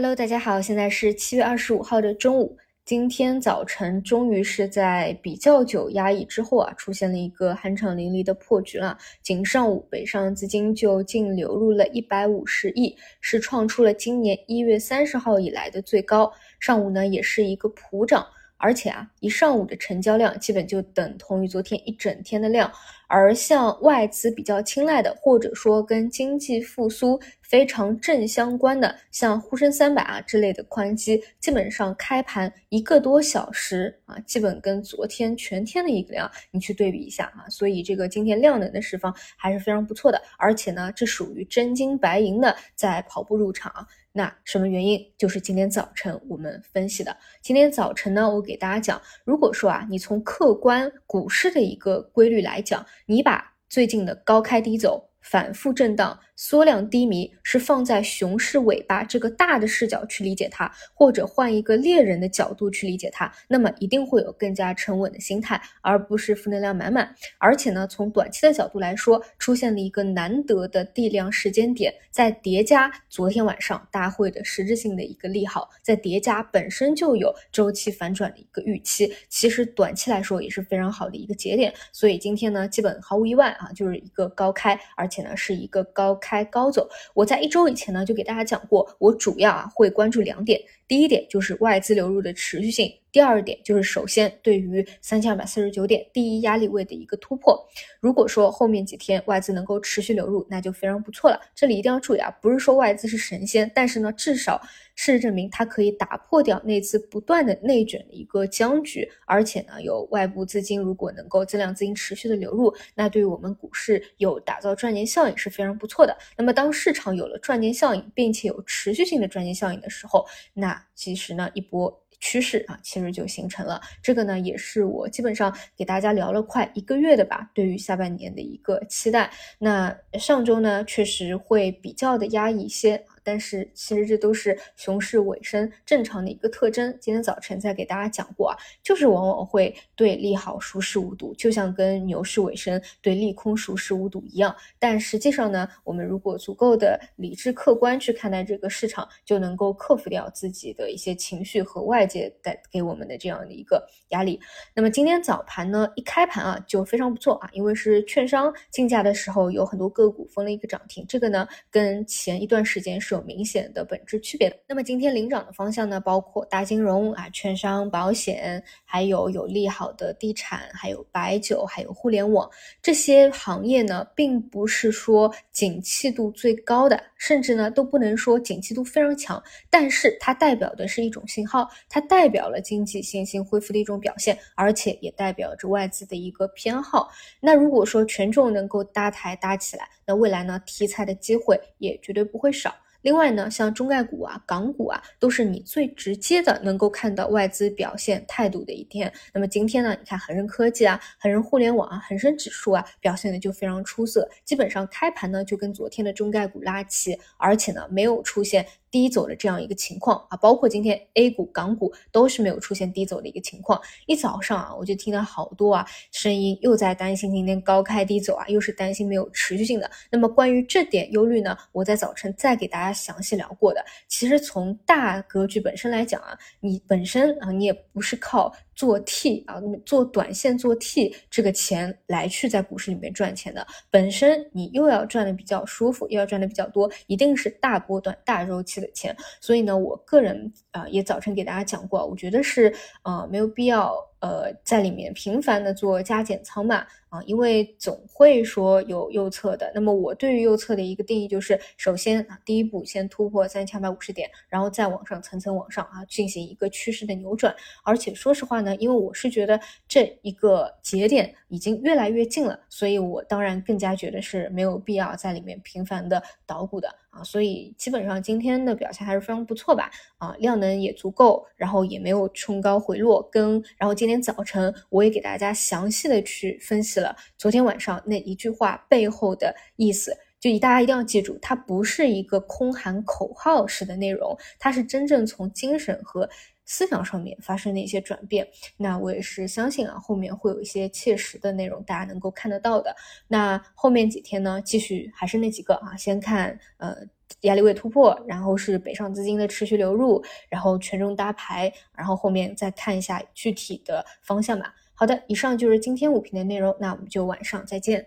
Hello，大家好，现在是七月二十五号的中午。今天早晨终于是在比较久压抑之后啊，出现了一个酣畅淋漓的破局了。仅上午，北上资金就净流入了一百五十亿，是创出了今年一月三十号以来的最高。上午呢，也是一个普涨。而且啊，一上午的成交量基本就等同于昨天一整天的量。而像外资比较青睐的，或者说跟经济复苏非常正相关的，像沪深三百啊之类的宽基，基本上开盘一个多小时啊，基本跟昨天全天的一个量你去对比一下啊，所以这个今天量能的释放还是非常不错的。而且呢，这属于真金白银的在跑步入场。那什么原因？就是今天早晨我们分析的。今天早晨呢，我给大家讲，如果说啊，你从客观股市的一个规律来讲，你把最近的高开低走、反复震荡。缩量低迷是放在熊市尾巴这个大的视角去理解它，或者换一个猎人的角度去理解它，那么一定会有更加沉稳的心态，而不是负能量满满。而且呢，从短期的角度来说，出现了一个难得的地量时间点，在叠加昨天晚上大会的实质性的一个利好，在叠加本身就有周期反转的一个预期，其实短期来说也是非常好的一个节点。所以今天呢，基本毫无意外啊，就是一个高开，而且呢是一个高。开高走，我在一周以前呢就给大家讲过，我主要啊会关注两点，第一点就是外资流入的持续性。第二点就是，首先对于三千二百四十九点第一压力位的一个突破，如果说后面几天外资能够持续流入，那就非常不错了。这里一定要注意啊，不是说外资是神仙，但是呢，至少事实证明它可以打破掉那次不断的内卷的一个僵局，而且呢，有外部资金如果能够增量资金持续的流入，那对于我们股市有打造赚钱效应是非常不错的。那么当市场有了赚钱效应，并且有持续性的赚钱效应的时候，那其实呢一波。趋势啊，其实就形成了。这个呢，也是我基本上给大家聊了快一个月的吧，对于下半年的一个期待。那上周呢，确实会比较的压抑一些。但是其实这都是熊市尾声正常的一个特征。今天早晨在给大家讲过啊，就是往往会对利好熟视无睹，就像跟牛市尾声对利空熟视无睹一样。但实际上呢，我们如果足够的理智客观去看待这个市场，就能够克服掉自己的一些情绪和外界带给我们的这样的一个压力。那么今天早盘呢，一开盘啊就非常不错啊，因为是券商竞价的时候，有很多个股封了一个涨停。这个呢，跟前一段时间是。有明显的本质区别的。那么今天领涨的方向呢，包括大金融啊、券商、保险，还有有利好的地产，还有白酒，还有互联网这些行业呢，并不是说景气度最高的，甚至呢都不能说景气度非常强，但是它代表的是一种信号，它代表了经济信心恢复的一种表现，而且也代表着外资的一个偏好。那如果说权重能够搭台搭起来，那未来呢题材的机会也绝对不会少。另外呢，像中概股啊、港股啊，都是你最直接的能够看到外资表现态度的一天。那么今天呢，你看恒生科技啊、恒生互联网啊、恒生指数啊，表现的就非常出色，基本上开盘呢就跟昨天的中概股拉齐，而且呢没有出现。低走的这样一个情况啊，包括今天 A 股、港股都是没有出现低走的一个情况。一早上啊，我就听到好多啊声音，又在担心今天高开低走啊，又是担心没有持续性的。那么关于这点忧虑呢，我在早晨再给大家详细聊过的。其实从大格局本身来讲啊，你本身啊，你也不是靠。做 T 啊，做短线做 T 这个钱来去在股市里面赚钱的，本身你又要赚的比较舒服，又要赚的比较多，一定是大波段、大周期的钱。所以呢，我个人啊也早晨给大家讲过，我觉得是啊没有必要呃在里面频繁的做加减仓嘛。啊，因为总会说有右侧的。那么我对于右侧的一个定义就是，首先啊，第一步先突破三千二百五十点，然后再往上层层往上啊，进行一个趋势的扭转。而且说实话呢，因为我是觉得这一个节点已经越来越近了，所以我当然更加觉得是没有必要在里面频繁的捣鼓的啊。所以基本上今天的表现还是非常不错吧？啊，量能也足够，然后也没有冲高回落，跟然后今天早晨我也给大家详细的去分析。了昨天晚上那一句话背后的意思，就大家一定要记住，它不是一个空喊口号式的内容，它是真正从精神和思想上面发生的一些转变。那我也是相信啊，后面会有一些切实的内容，大家能够看得到的。那后面几天呢，继续还是那几个啊，先看呃。压力位突破，然后是北上资金的持续流入，然后权重搭牌，然后后面再看一下具体的方向吧。好的，以上就是今天五评的内容，那我们就晚上再见。